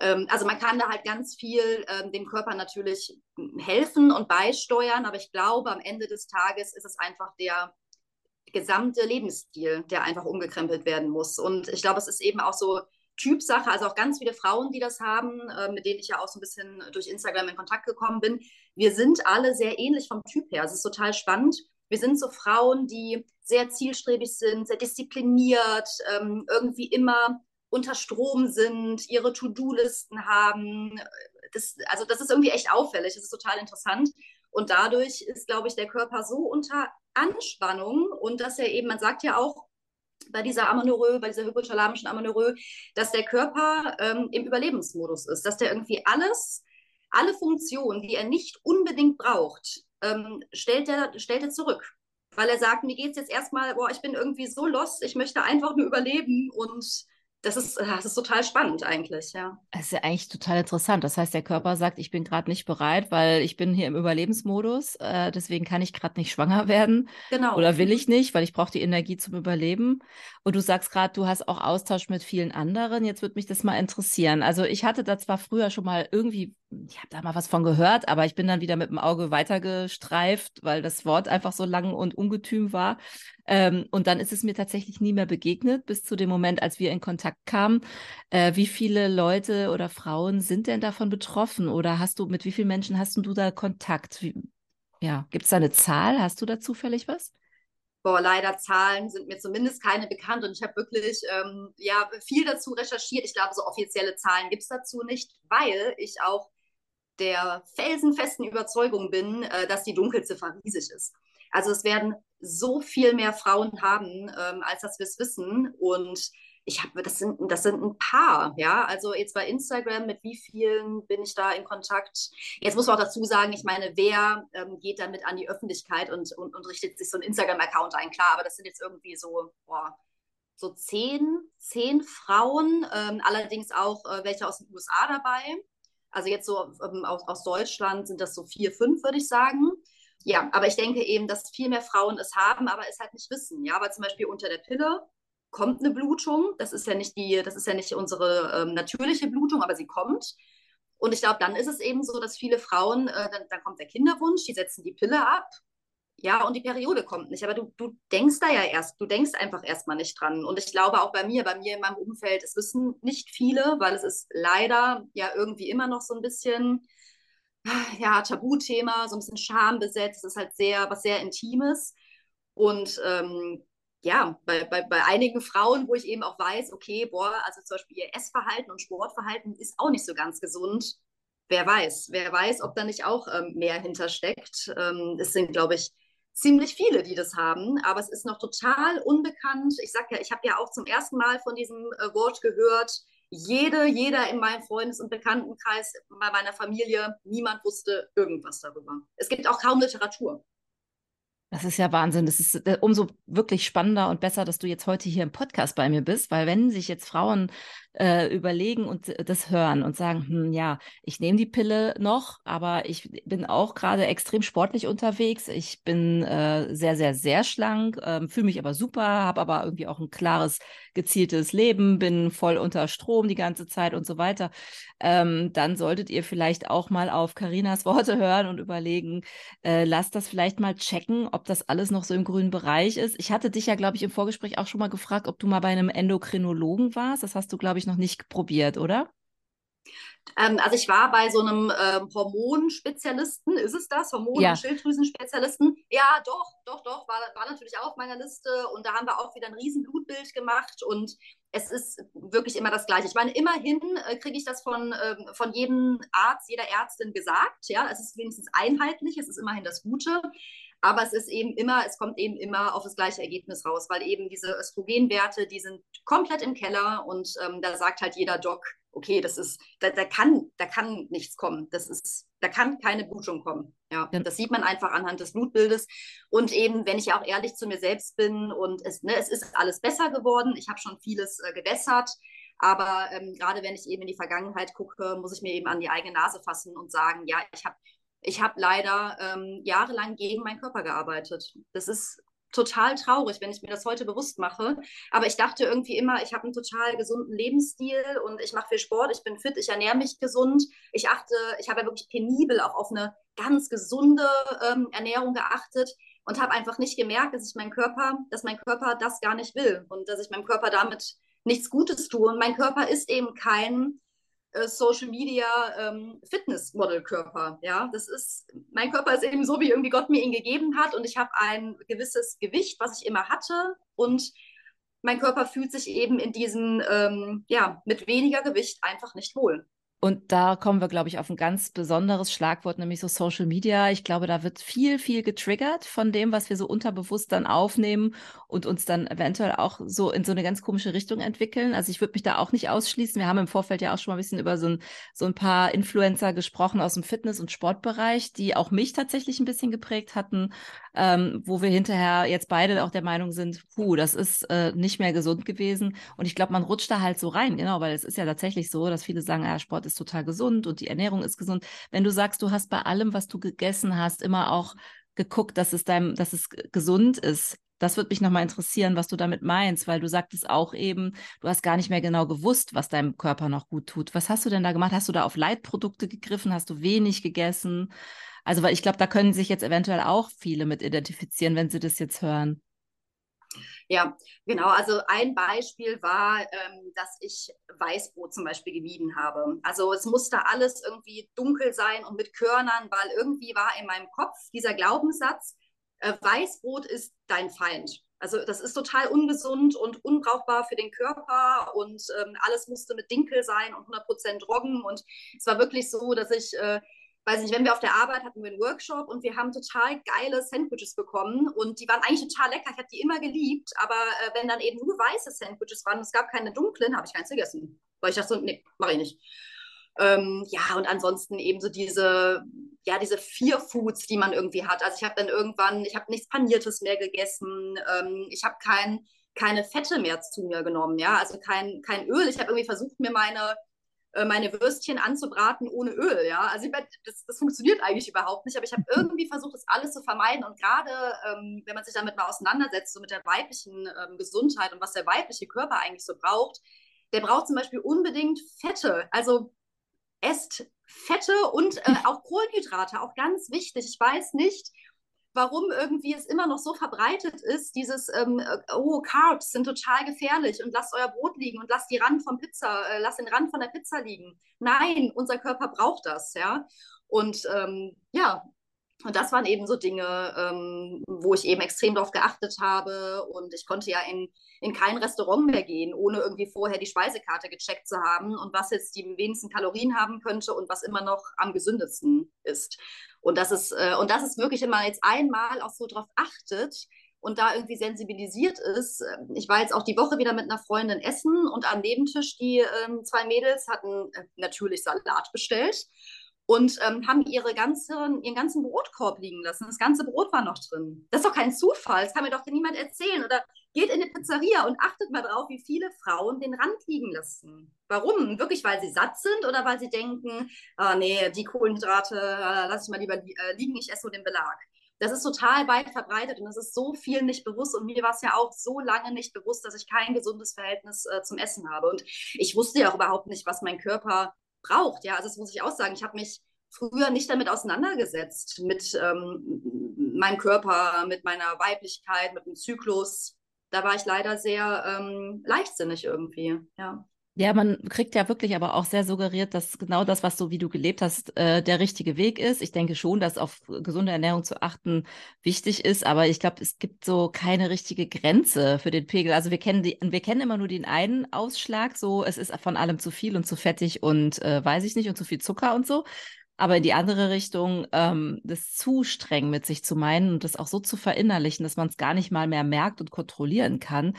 Ähm, also man kann da halt ganz viel ähm, dem Körper natürlich helfen und beisteuern, aber ich glaube, am Ende des Tages ist es einfach der gesamte Lebensstil, der einfach umgekrempelt werden muss. Und ich glaube, es ist eben auch so Typsache, also auch ganz viele Frauen, die das haben, äh, mit denen ich ja auch so ein bisschen durch Instagram in Kontakt gekommen bin. Wir sind alle sehr ähnlich vom Typ her. Es ist total spannend. Wir sind so Frauen, die sehr zielstrebig sind, sehr diszipliniert, ähm, irgendwie immer unter Strom sind, ihre To-Do-Listen haben. Das, also das ist irgendwie echt auffällig, das ist total interessant. Und dadurch ist, glaube ich, der Körper so unter Anspannung und dass er eben, man sagt ja auch bei dieser Amenorrhoe, bei dieser hypothalamischen Amenorrhoe, dass der Körper ähm, im Überlebensmodus ist, dass der irgendwie alles, alle Funktionen, die er nicht unbedingt braucht, ähm, stellt, er, stellt er zurück. Weil er sagt, mir geht es jetzt erstmal, boah, ich bin irgendwie so lost, ich möchte einfach nur überleben und das ist, das ist total spannend eigentlich, ja. Das ist ja eigentlich total interessant. Das heißt, der Körper sagt, ich bin gerade nicht bereit, weil ich bin hier im Überlebensmodus, äh, deswegen kann ich gerade nicht schwanger werden. Genau. Oder will ich nicht, weil ich brauche die Energie zum Überleben. Und du sagst gerade, du hast auch Austausch mit vielen anderen. Jetzt würde mich das mal interessieren. Also ich hatte da zwar früher schon mal irgendwie, ich habe da mal was von gehört, aber ich bin dann wieder mit dem Auge weitergestreift, weil das Wort einfach so lang und ungetüm war. Ähm, und dann ist es mir tatsächlich nie mehr begegnet, bis zu dem Moment, als wir in Kontakt kamen. Äh, wie viele Leute oder Frauen sind denn davon betroffen? Oder hast du, mit wie vielen Menschen hast du da Kontakt? Wie, Ja, gibt es da eine Zahl? Hast du da zufällig was? Boah, leider Zahlen sind mir zumindest keine bekannt und ich habe wirklich ähm, ja, viel dazu recherchiert. Ich glaube, so offizielle Zahlen gibt es dazu nicht, weil ich auch der felsenfesten Überzeugung bin, äh, dass die Dunkelziffer riesig ist. Also es werden so viel mehr Frauen haben, ähm, als dass wir es wissen. Und ich habe, das sind, das sind ein paar, ja. Also jetzt bei Instagram, mit wie vielen bin ich da in Kontakt? Jetzt muss man auch dazu sagen, ich meine, wer ähm, geht damit an die Öffentlichkeit und, und, und richtet sich so einen Instagram-Account ein? Klar, aber das sind jetzt irgendwie so, boah, so zehn, zehn Frauen, ähm, allerdings auch äh, welche aus den USA dabei. Also jetzt so ähm, aus, aus Deutschland sind das so vier, fünf, würde ich sagen. Ja, aber ich denke eben, dass viel mehr Frauen es haben, aber es halt nicht wissen. Ja, aber zum Beispiel unter der Pille kommt eine Blutung. Das ist ja nicht die, das ist ja nicht unsere ähm, natürliche Blutung, aber sie kommt. Und ich glaube, dann ist es eben so, dass viele Frauen, äh, dann, dann, kommt der Kinderwunsch, die setzen die Pille ab. Ja, und die Periode kommt nicht. Aber du, du denkst da ja erst, du denkst einfach erstmal nicht dran. Und ich glaube auch bei mir, bei mir in meinem Umfeld, es wissen nicht viele, weil es ist leider ja irgendwie immer noch so ein bisschen, ja, Tabuthema, so ein bisschen schambesetzt. Es ist halt sehr, was sehr Intimes. Und ähm, ja, bei, bei, bei einigen Frauen, wo ich eben auch weiß, okay, boah, also zum Beispiel ihr Essverhalten und Sportverhalten ist auch nicht so ganz gesund. Wer weiß, wer weiß, ob da nicht auch ähm, mehr hintersteckt. Ähm, es sind, glaube ich, ziemlich viele, die das haben, aber es ist noch total unbekannt. Ich sage ja, ich habe ja auch zum ersten Mal von diesem äh, Wort gehört. Jede, jeder in meinem Freundes- und Bekanntenkreis, bei meiner Familie, niemand wusste irgendwas darüber. Es gibt auch kaum Literatur. Das ist ja Wahnsinn. Das ist äh, umso wirklich spannender und besser, dass du jetzt heute hier im Podcast bei mir bist, weil wenn sich jetzt Frauen äh, überlegen und das hören und sagen, hm, ja, ich nehme die Pille noch, aber ich bin auch gerade extrem sportlich unterwegs. Ich bin äh, sehr, sehr, sehr schlank, äh, fühle mich aber super, habe aber irgendwie auch ein klares, gezieltes Leben, bin voll unter Strom die ganze Zeit und so weiter. Ähm, dann solltet ihr vielleicht auch mal auf Karinas Worte hören und überlegen, äh, lasst das vielleicht mal checken, ob das alles noch so im grünen Bereich ist. Ich hatte dich ja, glaube ich, im Vorgespräch auch schon mal gefragt, ob du mal bei einem Endokrinologen warst. Das hast du, glaube ich, noch nicht probiert, oder? Ähm, also ich war bei so einem ähm, Hormonspezialisten, ist es das? Hormon- ja. und Schilddrüsenspezialisten? Ja, doch, doch, doch, war, war natürlich auch auf meiner Liste und da haben wir auch wieder ein riesen Blutbild gemacht und es ist wirklich immer das Gleiche. Ich meine, immerhin äh, kriege ich das von, ähm, von jedem Arzt, jeder Ärztin gesagt. Ja, es ist wenigstens einheitlich, es ist immerhin das Gute. Aber es ist eben immer, es kommt eben immer auf das gleiche Ergebnis raus, weil eben diese Östrogenwerte, die sind komplett im Keller und ähm, da sagt halt jeder Doc, okay, das ist, da, da, kann, da kann nichts kommen. Das ist, da kann keine Blutung kommen. Ja, das sieht man einfach anhand des Blutbildes. Und eben, wenn ich ja auch ehrlich zu mir selbst bin und es, ne, es ist alles besser geworden. Ich habe schon vieles äh, gewässert. Aber ähm, gerade wenn ich eben in die Vergangenheit gucke, muss ich mir eben an die eigene Nase fassen und sagen, ja, ich habe ich habe leider ähm, jahrelang gegen meinen Körper gearbeitet. Das ist total traurig, wenn ich mir das heute bewusst mache. Aber ich dachte irgendwie immer, ich habe einen total gesunden Lebensstil und ich mache viel Sport, ich bin fit, ich ernähre mich gesund. Ich achte, ich habe ja wirklich penibel auch auf eine ganz gesunde ähm, Ernährung geachtet und habe einfach nicht gemerkt, dass ich mein Körper, dass mein Körper das gar nicht will und dass ich meinem Körper damit nichts Gutes tue. Und mein Körper ist eben kein Social Media ähm, Fitnessmodel Körper. Ja, das ist, mein Körper ist eben so, wie irgendwie Gott mir ihn gegeben hat und ich habe ein gewisses Gewicht, was ich immer hatte und mein Körper fühlt sich eben in diesem, ähm, ja, mit weniger Gewicht einfach nicht wohl. Und da kommen wir, glaube ich, auf ein ganz besonderes Schlagwort, nämlich so Social Media. Ich glaube, da wird viel, viel getriggert von dem, was wir so unterbewusst dann aufnehmen und uns dann eventuell auch so in so eine ganz komische Richtung entwickeln. Also ich würde mich da auch nicht ausschließen. Wir haben im Vorfeld ja auch schon mal ein bisschen über so ein, so ein paar Influencer gesprochen aus dem Fitness- und Sportbereich, die auch mich tatsächlich ein bisschen geprägt hatten, ähm, wo wir hinterher jetzt beide auch der Meinung sind, puh, das ist äh, nicht mehr gesund gewesen. Und ich glaube, man rutscht da halt so rein, genau, weil es ist ja tatsächlich so, dass viele sagen, ja, Sport ist total gesund und die Ernährung ist gesund. Wenn du sagst, du hast bei allem, was du gegessen hast, immer auch geguckt, dass es deinem, dass es gesund ist. Das würde mich nochmal interessieren, was du damit meinst, weil du sagtest auch eben, du hast gar nicht mehr genau gewusst, was deinem Körper noch gut tut. Was hast du denn da gemacht? Hast du da auf Leitprodukte gegriffen? Hast du wenig gegessen? Also, weil ich glaube, da können sich jetzt eventuell auch viele mit identifizieren, wenn sie das jetzt hören. Ja, genau. Also ein Beispiel war, ähm, dass ich Weißbrot zum Beispiel gemieden habe. Also es musste alles irgendwie dunkel sein und mit Körnern, weil irgendwie war in meinem Kopf dieser Glaubenssatz, äh, Weißbrot ist dein Feind. Also das ist total ungesund und unbrauchbar für den Körper und ähm, alles musste mit Dinkel sein und 100% Roggen. Und es war wirklich so, dass ich äh, weiß nicht, wenn wir auf der Arbeit hatten wir einen Workshop und wir haben total geile Sandwiches bekommen und die waren eigentlich total lecker. Ich habe die immer geliebt, aber äh, wenn dann eben nur weiße Sandwiches waren und es gab keine dunklen, habe ich keins gegessen. Weil ich dachte so, nee, mache ich nicht. Ähm, ja, und ansonsten eben so diese, ja, diese vier Foods, die man irgendwie hat. Also ich habe dann irgendwann, ich habe nichts Paniertes mehr gegessen, ähm, ich habe kein, keine Fette mehr zu mir genommen, ja, also kein, kein Öl. Ich habe irgendwie versucht, mir meine äh, meine Würstchen anzubraten ohne Öl. Ja, also ich, das, das funktioniert eigentlich überhaupt nicht, aber ich habe irgendwie versucht, das alles zu vermeiden. Und gerade ähm, wenn man sich damit mal auseinandersetzt, so mit der weiblichen ähm, Gesundheit und was der weibliche Körper eigentlich so braucht, der braucht zum Beispiel unbedingt Fette. Also esst Fette und äh, auch Kohlenhydrate, auch ganz wichtig. Ich weiß nicht, warum irgendwie es immer noch so verbreitet ist, dieses, ähm, äh, oh, Carbs sind total gefährlich und lasst euer Brot liegen und lasst die Rand vom Pizza, äh, lasst den Rand von der Pizza liegen. Nein, unser Körper braucht das, ja. Und ähm, ja, und das waren eben so Dinge, ähm, wo ich eben extrem darauf geachtet habe. Und ich konnte ja in, in kein Restaurant mehr gehen, ohne irgendwie vorher die Speisekarte gecheckt zu haben und was jetzt die wenigsten Kalorien haben könnte und was immer noch am gesündesten ist. Und das ist, äh, und das ist wirklich, wenn man jetzt einmal auch so drauf achtet und da irgendwie sensibilisiert ist. Äh, ich war jetzt auch die Woche wieder mit einer Freundin essen und am Nebentisch die ähm, zwei Mädels hatten äh, natürlich Salat bestellt und ähm, haben ihre ganzen, ihren ganzen Brotkorb liegen lassen. Das ganze Brot war noch drin. Das ist doch kein Zufall, das kann mir doch niemand erzählen. Oder geht in eine Pizzeria und achtet mal drauf, wie viele Frauen den Rand liegen lassen. Warum? Wirklich, weil sie satt sind oder weil sie denken, ah, nee, die Kohlenhydrate äh, lasse ich mal lieber äh, liegen, ich esse nur den Belag. Das ist total weit verbreitet und es ist so viel nicht bewusst. Und mir war es ja auch so lange nicht bewusst, dass ich kein gesundes Verhältnis äh, zum Essen habe. Und ich wusste ja auch überhaupt nicht, was mein Körper braucht. Ja, also das muss ich auch sagen. Ich habe mich früher nicht damit auseinandergesetzt, mit ähm, meinem Körper, mit meiner Weiblichkeit, mit dem Zyklus. Da war ich leider sehr ähm, leichtsinnig irgendwie, ja. Ja, man kriegt ja wirklich aber auch sehr suggeriert, dass genau das, was so wie du gelebt hast, äh, der richtige Weg ist. Ich denke schon, dass auf gesunde Ernährung zu achten wichtig ist, aber ich glaube, es gibt so keine richtige Grenze für den Pegel. Also wir kennen die, wir kennen immer nur den einen Ausschlag, so es ist von allem zu viel und zu fettig und äh, weiß ich nicht und zu viel Zucker und so. Aber in die andere Richtung, ähm, das zu streng mit sich zu meinen und das auch so zu verinnerlichen, dass man es gar nicht mal mehr merkt und kontrollieren kann,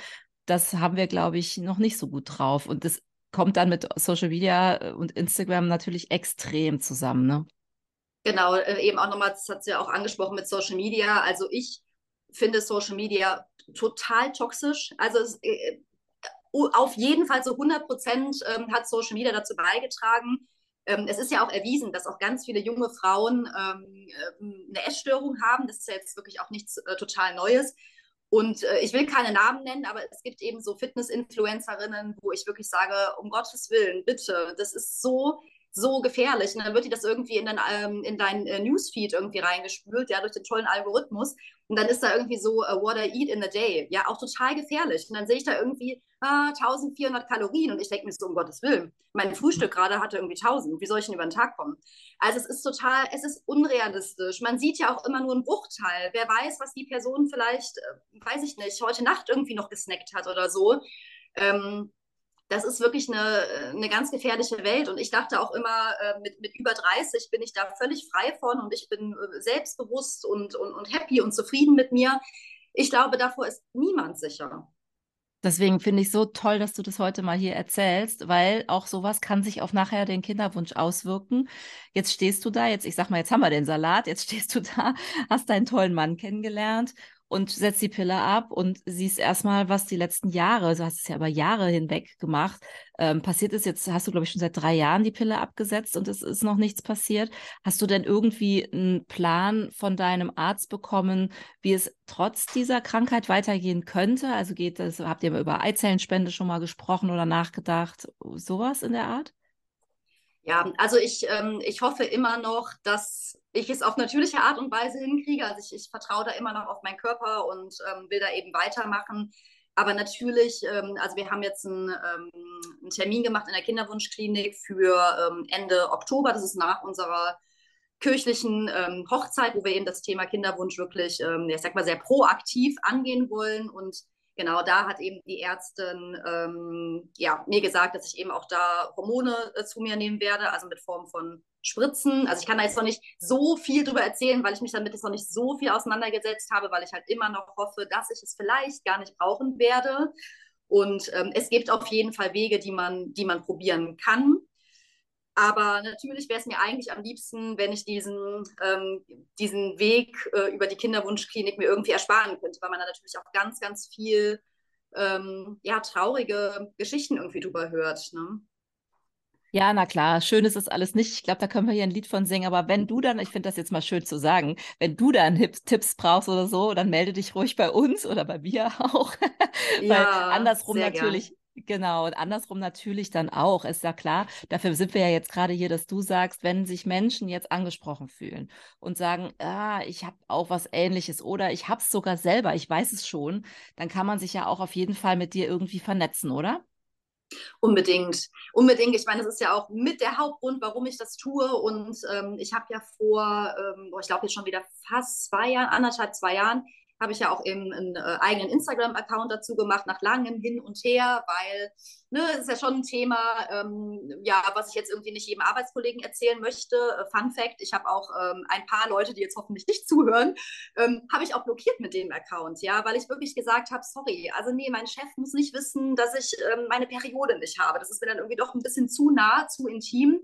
das haben wir, glaube ich, noch nicht so gut drauf. Und das kommt dann mit Social Media äh, und Instagram natürlich extrem zusammen. Ne? Genau, äh, eben auch nochmal, das hat sie ja auch angesprochen mit Social Media. Also ich finde Social Media total toxisch. Also es, äh, auf jeden Fall so 100 Prozent ähm, hat Social Media dazu beigetragen. Ähm, es ist ja auch erwiesen, dass auch ganz viele junge Frauen ähm, eine Essstörung haben. Das ist ja jetzt wirklich auch nichts total Neues. Und äh, ich will keine Namen nennen, aber es gibt eben so Fitness-Influencerinnen, wo ich wirklich sage, um Gottes Willen, bitte, das ist so, so gefährlich. Und dann wird dir das irgendwie in, dein, ähm, in dein äh, Newsfeed irgendwie reingespült, ja, durch den tollen Algorithmus. Und dann ist da irgendwie so, uh, what I eat in a day. Ja, auch total gefährlich. Und dann sehe ich da irgendwie ah, 1400 Kalorien und ich denke mir so, um Gottes Willen, mein Frühstück gerade hatte irgendwie 1000. Wie soll ich denn über den Tag kommen? Also es ist total, es ist unrealistisch. Man sieht ja auch immer nur einen Bruchteil. Wer weiß, was die Person vielleicht, äh, weiß ich nicht, heute Nacht irgendwie noch gesnackt hat oder so. Ähm, das ist wirklich eine, eine ganz gefährliche Welt. Und ich dachte auch immer, äh, mit, mit über 30 bin ich da völlig frei von und ich bin äh, selbstbewusst und, und, und happy und zufrieden mit mir. Ich glaube, davor ist niemand sicher. Deswegen finde ich so toll, dass du das heute mal hier erzählst, weil auch sowas kann sich auf nachher den Kinderwunsch auswirken. Jetzt stehst du da, jetzt, ich sag mal, jetzt haben wir den Salat, jetzt stehst du da, hast deinen tollen Mann kennengelernt und setzt die Pille ab und siehst erstmal, was die letzten Jahre, du hast es ja über Jahre hinweg gemacht, ähm, passiert ist. Jetzt hast du, glaube ich, schon seit drei Jahren die Pille abgesetzt und es ist noch nichts passiert. Hast du denn irgendwie einen Plan von deinem Arzt bekommen, wie es trotz dieser Krankheit weitergehen könnte? Also geht das, habt ihr über Eizellenspende schon mal gesprochen oder nachgedacht? Sowas in der Art? Ja, also ich, ähm, ich hoffe immer noch, dass ich es auf natürliche Art und Weise hinkriege. Also ich, ich vertraue da immer noch auf meinen Körper und ähm, will da eben weitermachen. Aber natürlich, ähm, also wir haben jetzt einen, ähm, einen, Termin gemacht in der Kinderwunschklinik für ähm, Ende Oktober. Das ist nach unserer kirchlichen ähm, Hochzeit, wo wir eben das Thema Kinderwunsch wirklich, ich sag mal, sehr proaktiv angehen wollen. Und genau da hat eben die Ärztin ähm, ja, mir gesagt, dass ich eben auch da Hormone äh, zu mir nehmen werde, also mit Form von Spritzen. Also ich kann da jetzt noch nicht so viel drüber erzählen, weil ich mich damit jetzt noch nicht so viel auseinandergesetzt habe, weil ich halt immer noch hoffe, dass ich es vielleicht gar nicht brauchen werde. Und ähm, es gibt auf jeden Fall Wege, die man, die man probieren kann. Aber natürlich wäre es mir eigentlich am liebsten, wenn ich diesen, ähm, diesen Weg äh, über die Kinderwunschklinik mir irgendwie ersparen könnte, weil man da natürlich auch ganz, ganz viel ähm, ja, traurige Geschichten irgendwie drüber hört. Ne? Ja, na klar, schön ist das alles nicht. Ich glaube, da können wir hier ein Lied von singen. Aber wenn du dann, ich finde das jetzt mal schön zu sagen, wenn du dann Tipps brauchst oder so, dann melde dich ruhig bei uns oder bei mir auch. Weil ja, andersrum natürlich, gern. Genau, und andersrum natürlich dann auch, ist ja klar. Dafür sind wir ja jetzt gerade hier, dass du sagst, wenn sich Menschen jetzt angesprochen fühlen und sagen, ah, ich habe auch was Ähnliches oder ich habe es sogar selber, ich weiß es schon, dann kann man sich ja auch auf jeden Fall mit dir irgendwie vernetzen, oder? Unbedingt, unbedingt. Ich meine, das ist ja auch mit der Hauptgrund, warum ich das tue. Und ähm, ich habe ja vor, ähm, ich glaube jetzt schon wieder fast zwei Jahren, anderthalb, zwei Jahren, habe ich ja auch eben einen äh, eigenen Instagram-Account dazu gemacht, nach langem Hin und Her, weil ne, ist ja schon ein Thema, ähm, ja, was ich jetzt irgendwie nicht jedem Arbeitskollegen erzählen möchte. Äh, Fun Fact, ich habe auch ähm, ein paar Leute, die jetzt hoffentlich nicht zuhören, ähm, habe ich auch blockiert mit dem Account, ja, weil ich wirklich gesagt habe, sorry, also nee, mein Chef muss nicht wissen, dass ich ähm, meine Periode nicht habe. Das ist mir dann irgendwie doch ein bisschen zu nah, zu intim.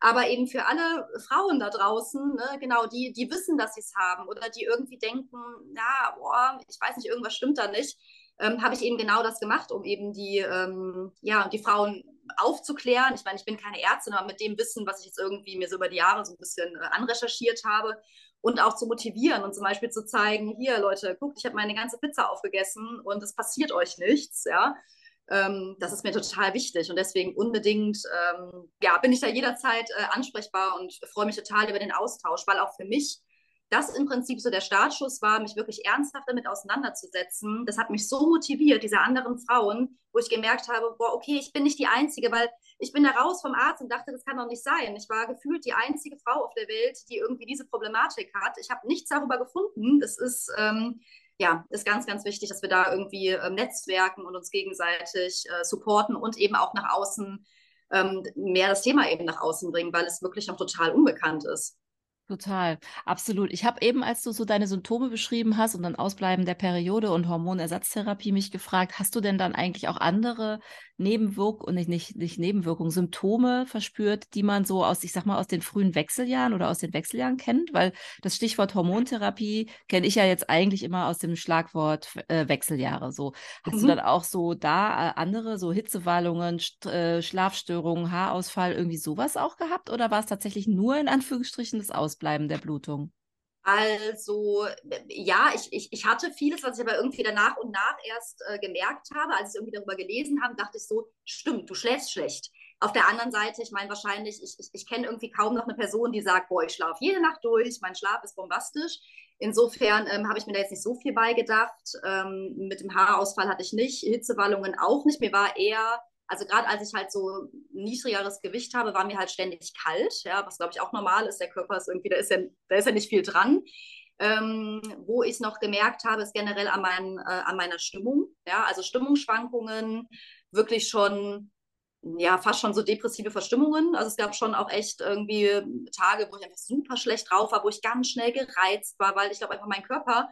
Aber eben für alle Frauen da draußen, ne, genau, die, die wissen, dass sie es haben oder die irgendwie denken, ja, boah, ich weiß nicht, irgendwas stimmt da nicht, ähm, habe ich eben genau das gemacht, um eben die, ähm, ja, die Frauen aufzuklären. Ich meine, ich bin keine Ärztin, aber mit dem Wissen, was ich jetzt irgendwie mir so über die Jahre so ein bisschen äh, anrecherchiert habe und auch zu motivieren und zum Beispiel zu zeigen, hier Leute, guckt, ich habe meine ganze Pizza aufgegessen und es passiert euch nichts, ja. Ähm, das ist mir total wichtig und deswegen unbedingt, ähm, ja, bin ich da jederzeit äh, ansprechbar und freue mich total über den Austausch, weil auch für mich das im Prinzip so der Startschuss war, mich wirklich ernsthaft damit auseinanderzusetzen. Das hat mich so motiviert, diese anderen Frauen, wo ich gemerkt habe, boah, okay, ich bin nicht die Einzige, weil ich bin da raus vom Arzt und dachte, das kann doch nicht sein. Ich war gefühlt die einzige Frau auf der Welt, die irgendwie diese Problematik hat. Ich habe nichts darüber gefunden. Das ist, ähm, ja, ist ganz, ganz wichtig, dass wir da irgendwie äh, netzwerken und uns gegenseitig äh, supporten und eben auch nach außen ähm, mehr das Thema eben nach außen bringen, weil es wirklich noch total unbekannt ist. Total, absolut. Ich habe eben, als du so deine Symptome beschrieben hast und dann Ausbleiben der Periode und Hormonersatztherapie mich gefragt, hast du denn dann eigentlich auch andere Nebenwirkungen, nicht, nicht, nicht Nebenwirkungen, Symptome verspürt, die man so aus, ich sag mal, aus den frühen Wechseljahren oder aus den Wechseljahren kennt? Weil das Stichwort Hormontherapie kenne ich ja jetzt eigentlich immer aus dem Schlagwort äh, Wechseljahre. So, hast mhm. du dann auch so da äh, andere, so Hitzewallungen, St äh, Schlafstörungen, Haarausfall, irgendwie sowas auch gehabt? Oder war es tatsächlich nur in Anführungsstrichen das Ausbleiben der Blutung? Also ja, ich, ich, ich hatte vieles, was ich aber irgendwie danach und nach erst äh, gemerkt habe. Als ich irgendwie darüber gelesen habe, dachte ich so, stimmt, du schläfst schlecht. Auf der anderen Seite, ich meine wahrscheinlich, ich, ich, ich kenne irgendwie kaum noch eine Person, die sagt, boah, ich schlafe jede Nacht durch, mein Schlaf ist bombastisch. Insofern ähm, habe ich mir da jetzt nicht so viel beigedacht. Ähm, mit dem Haarausfall hatte ich nicht, Hitzewallungen auch nicht. Mir war eher also gerade als ich halt so niedrigeres Gewicht habe, war mir halt ständig kalt, ja, was glaube ich auch normal ist. Der Körper ist irgendwie, da ist ja, da ist ja nicht viel dran. Ähm, wo ich noch gemerkt habe, ist generell an, mein, äh, an meiner Stimmung. Ja, also Stimmungsschwankungen, wirklich schon, ja, fast schon so depressive Verstimmungen. Also es gab schon auch echt irgendwie Tage, wo ich einfach super schlecht drauf war, wo ich ganz schnell gereizt war, weil ich glaube einfach mein Körper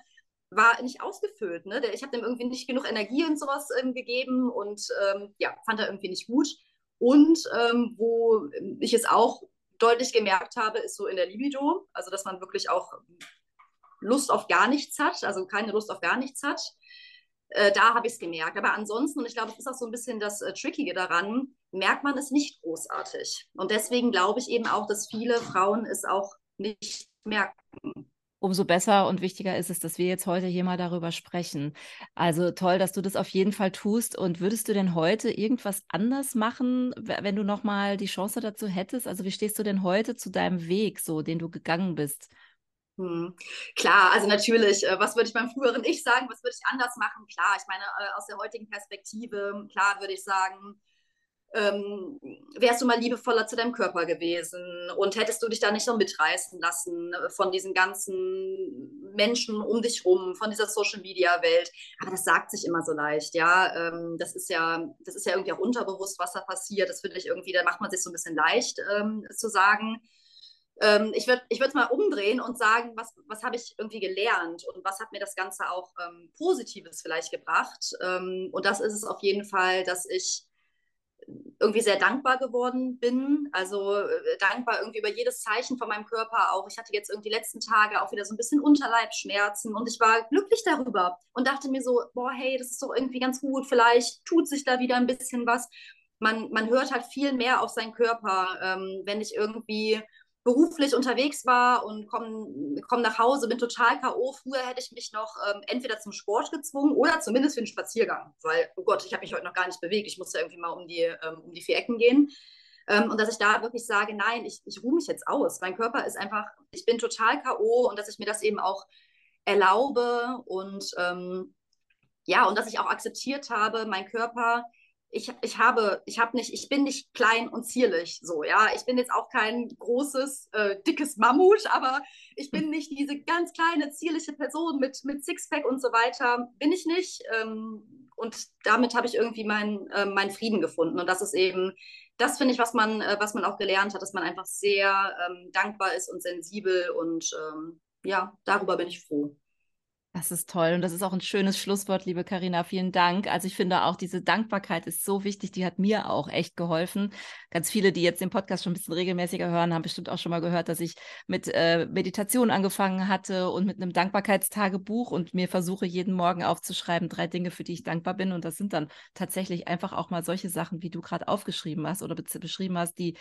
war nicht ausgefüllt. Ne? Ich habe dem irgendwie nicht genug Energie und sowas ähm, gegeben und ähm, ja, fand er irgendwie nicht gut. Und ähm, wo ich es auch deutlich gemerkt habe, ist so in der Libido, also dass man wirklich auch Lust auf gar nichts hat, also keine Lust auf gar nichts hat. Äh, da habe ich es gemerkt. Aber ansonsten, und ich glaube, es ist auch so ein bisschen das äh, Trickige daran, merkt man es nicht großartig. Und deswegen glaube ich eben auch, dass viele Frauen es auch nicht merken umso besser und wichtiger ist es, dass wir jetzt heute hier mal darüber sprechen. Also toll, dass du das auf jeden Fall tust. Und würdest du denn heute irgendwas anders machen, wenn du nochmal die Chance dazu hättest? Also wie stehst du denn heute zu deinem Weg, so den du gegangen bist? Hm. Klar, also natürlich, äh, was würde ich beim früheren Ich sagen, was würde ich anders machen? Klar, ich meine, äh, aus der heutigen Perspektive, klar würde ich sagen, ähm, wärst du mal liebevoller zu deinem Körper gewesen und hättest du dich da nicht so mitreißen lassen äh, von diesen ganzen Menschen um dich rum, von dieser Social Media Welt. Aber das sagt sich immer so leicht, ja. Ähm, das ist ja, das ist ja irgendwie auch unterbewusst, was da passiert. Das finde ich irgendwie, da macht man sich so ein bisschen leicht ähm, zu sagen ähm, ich würde ich es mal umdrehen und sagen, was, was habe ich irgendwie gelernt und was hat mir das Ganze auch ähm, Positives vielleicht gebracht. Ähm, und das ist es auf jeden Fall, dass ich irgendwie sehr dankbar geworden bin. Also äh, dankbar irgendwie über jedes Zeichen von meinem Körper auch. Ich hatte jetzt irgendwie die letzten Tage auch wieder so ein bisschen Unterleibschmerzen und ich war glücklich darüber und dachte mir so, boah, hey, das ist doch irgendwie ganz gut. Vielleicht tut sich da wieder ein bisschen was. Man, man hört halt viel mehr auf seinen Körper, ähm, wenn ich irgendwie beruflich unterwegs war und komme komm nach Hause, bin total K.O. Früher hätte ich mich noch ähm, entweder zum Sport gezwungen oder zumindest für einen Spaziergang, weil, oh Gott, ich habe mich heute noch gar nicht bewegt. Ich musste irgendwie mal um die, ähm, um die vier Ecken gehen. Ähm, und dass ich da wirklich sage, nein, ich, ich ruhe mich jetzt aus. Mein Körper ist einfach, ich bin total K.O. und dass ich mir das eben auch erlaube und ähm, ja, und dass ich auch akzeptiert habe, mein Körper ich, ich habe, ich habe nicht, ich bin nicht klein und zierlich so, ja. Ich bin jetzt auch kein großes, äh, dickes Mammut, aber ich bin nicht diese ganz kleine, zierliche Person mit, mit Sixpack und so weiter. Bin ich nicht. Ähm, und damit habe ich irgendwie meinen äh, mein Frieden gefunden. Und das ist eben, das finde ich, was man, äh, was man auch gelernt hat, dass man einfach sehr ähm, dankbar ist und sensibel und ähm, ja, darüber bin ich froh. Das ist toll und das ist auch ein schönes Schlusswort, liebe Karina. Vielen Dank. Also ich finde auch diese Dankbarkeit ist so wichtig. Die hat mir auch echt geholfen. Ganz viele, die jetzt den Podcast schon ein bisschen regelmäßiger hören, haben bestimmt auch schon mal gehört, dass ich mit äh, Meditation angefangen hatte und mit einem Dankbarkeitstagebuch und mir versuche jeden Morgen aufzuschreiben drei Dinge, für die ich dankbar bin. Und das sind dann tatsächlich einfach auch mal solche Sachen, wie du gerade aufgeschrieben hast oder beschrieben hast, die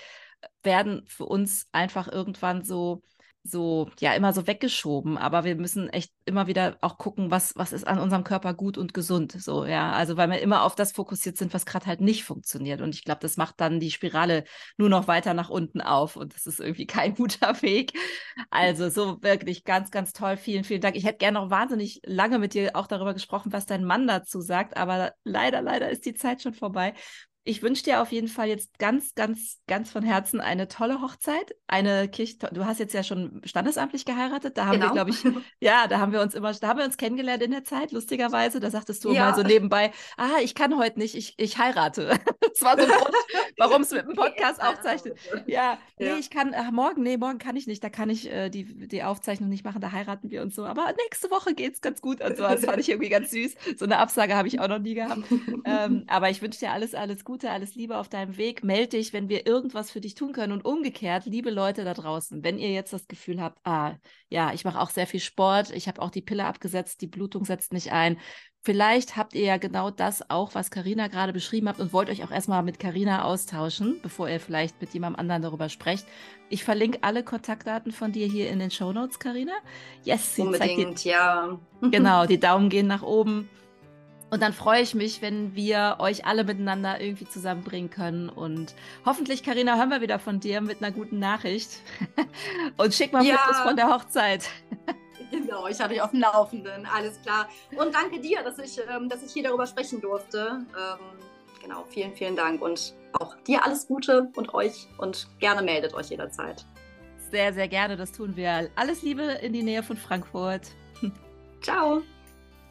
werden für uns einfach irgendwann so so, ja, immer so weggeschoben. Aber wir müssen echt immer wieder auch gucken, was, was ist an unserem Körper gut und gesund. So, ja. Also, weil wir immer auf das fokussiert sind, was gerade halt nicht funktioniert. Und ich glaube, das macht dann die Spirale nur noch weiter nach unten auf. Und das ist irgendwie kein guter Weg. Also, so wirklich ganz, ganz toll. Vielen, vielen Dank. Ich hätte gerne noch wahnsinnig lange mit dir auch darüber gesprochen, was dein Mann dazu sagt. Aber leider, leider ist die Zeit schon vorbei ich wünsche dir auf jeden Fall jetzt ganz, ganz, ganz von Herzen eine tolle Hochzeit. Eine Kirche, du hast jetzt ja schon standesamtlich geheiratet. Da haben genau. wir, glaube ich, ja, da haben wir uns immer, da haben wir uns kennengelernt in der Zeit, lustigerweise. Da sagtest du ja. mal so nebenbei, ah, ich kann heute nicht, ich, ich heirate. das war so ein Grund, warum es mit dem Podcast aufzeichnet. Ja, nee, ja. ich kann, ach, morgen, nee, morgen kann ich nicht. Da kann ich äh, die, die Aufzeichnung nicht machen, da heiraten wir uns so. Aber nächste Woche geht es ganz gut und so. Das fand ich irgendwie ganz süß. So eine Absage habe ich auch noch nie gehabt. ähm, aber ich wünsche dir alles, alles Gute. Gute, alles Liebe auf deinem Weg. Meld dich, wenn wir irgendwas für dich tun können. Und umgekehrt, liebe Leute da draußen, wenn ihr jetzt das Gefühl habt, ah, ja, ich mache auch sehr viel Sport, ich habe auch die Pille abgesetzt, die Blutung setzt nicht ein. Vielleicht habt ihr ja genau das auch, was Karina gerade beschrieben hat und wollt euch auch erstmal mit Karina austauschen, bevor ihr vielleicht mit jemandem anderen darüber sprecht. Ich verlinke alle Kontaktdaten von dir hier in den Show Notes, Karina. Yes, sie Unbedingt, ja. genau, die Daumen gehen nach oben. Und dann freue ich mich, wenn wir euch alle miteinander irgendwie zusammenbringen können. Und hoffentlich, Karina, hören wir wieder von dir mit einer guten Nachricht. Und schick mal ja. Fotos von der Hochzeit. Genau, ich hatte dich auf dem Laufenden, alles klar. Und danke dir, dass ich, ähm, dass ich hier darüber sprechen durfte. Ähm, genau, vielen, vielen Dank. Und auch dir alles Gute und euch und gerne meldet euch jederzeit. Sehr, sehr gerne, das tun wir. Alles Liebe in die Nähe von Frankfurt. Ciao.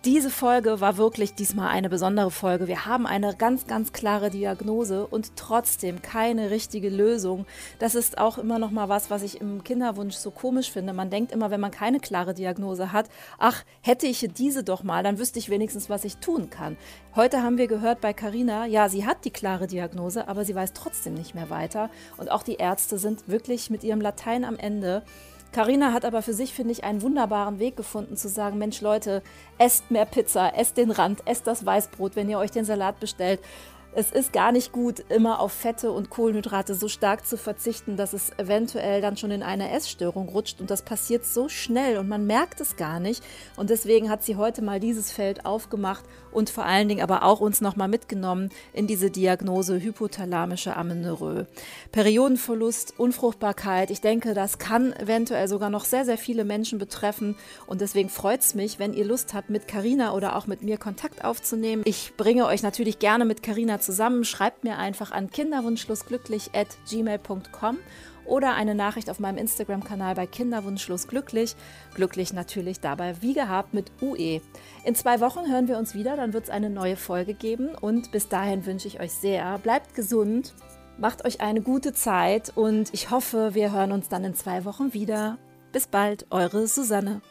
Diese Folge war wirklich diesmal eine besondere Folge. Wir haben eine ganz, ganz klare Diagnose und trotzdem keine richtige Lösung. Das ist auch immer noch mal was, was ich im Kinderwunsch so komisch finde. Man denkt immer, wenn man keine klare Diagnose hat, ach, hätte ich diese doch mal, dann wüsste ich wenigstens, was ich tun kann. Heute haben wir gehört bei Carina, ja, sie hat die klare Diagnose, aber sie weiß trotzdem nicht mehr weiter. Und auch die Ärzte sind wirklich mit ihrem Latein am Ende. Carina hat aber für sich, finde ich, einen wunderbaren Weg gefunden, zu sagen: Mensch, Leute, esst mehr Pizza, esst den Rand, esst das Weißbrot, wenn ihr euch den Salat bestellt. es ist gar nicht gut, immer auf Fette und Kohlenhydrate so stark zu verzichten, dass es eventuell dann schon in eine Essstörung rutscht. Und das passiert so schnell und man merkt es gar nicht. Und deswegen hat sie heute mal dieses Feld aufgemacht und vor allen Dingen aber auch uns nochmal mitgenommen in diese Diagnose hypothalamische Amenorrhoe. Periodenverlust, Unfruchtbarkeit, ich denke, das kann eventuell sogar noch sehr, sehr viele Menschen betreffen. Und deswegen freut es mich, wenn ihr Lust habt, mit Carina oder auch mit mir Kontakt aufzunehmen. Ich bringe euch natürlich gerne mit Carina zusammen. Schreibt mir einfach an kinderwunschschlussglücklich@gmail.com oder eine Nachricht auf meinem Instagram-Kanal bei Kinderwunschschlussglücklich. Glücklich natürlich dabei wie gehabt mit UE. In zwei Wochen hören wir uns wieder, dann wird es eine neue Folge geben und bis dahin wünsche ich euch sehr, bleibt gesund, macht euch eine gute Zeit und ich hoffe, wir hören uns dann in zwei Wochen wieder. Bis bald, eure Susanne.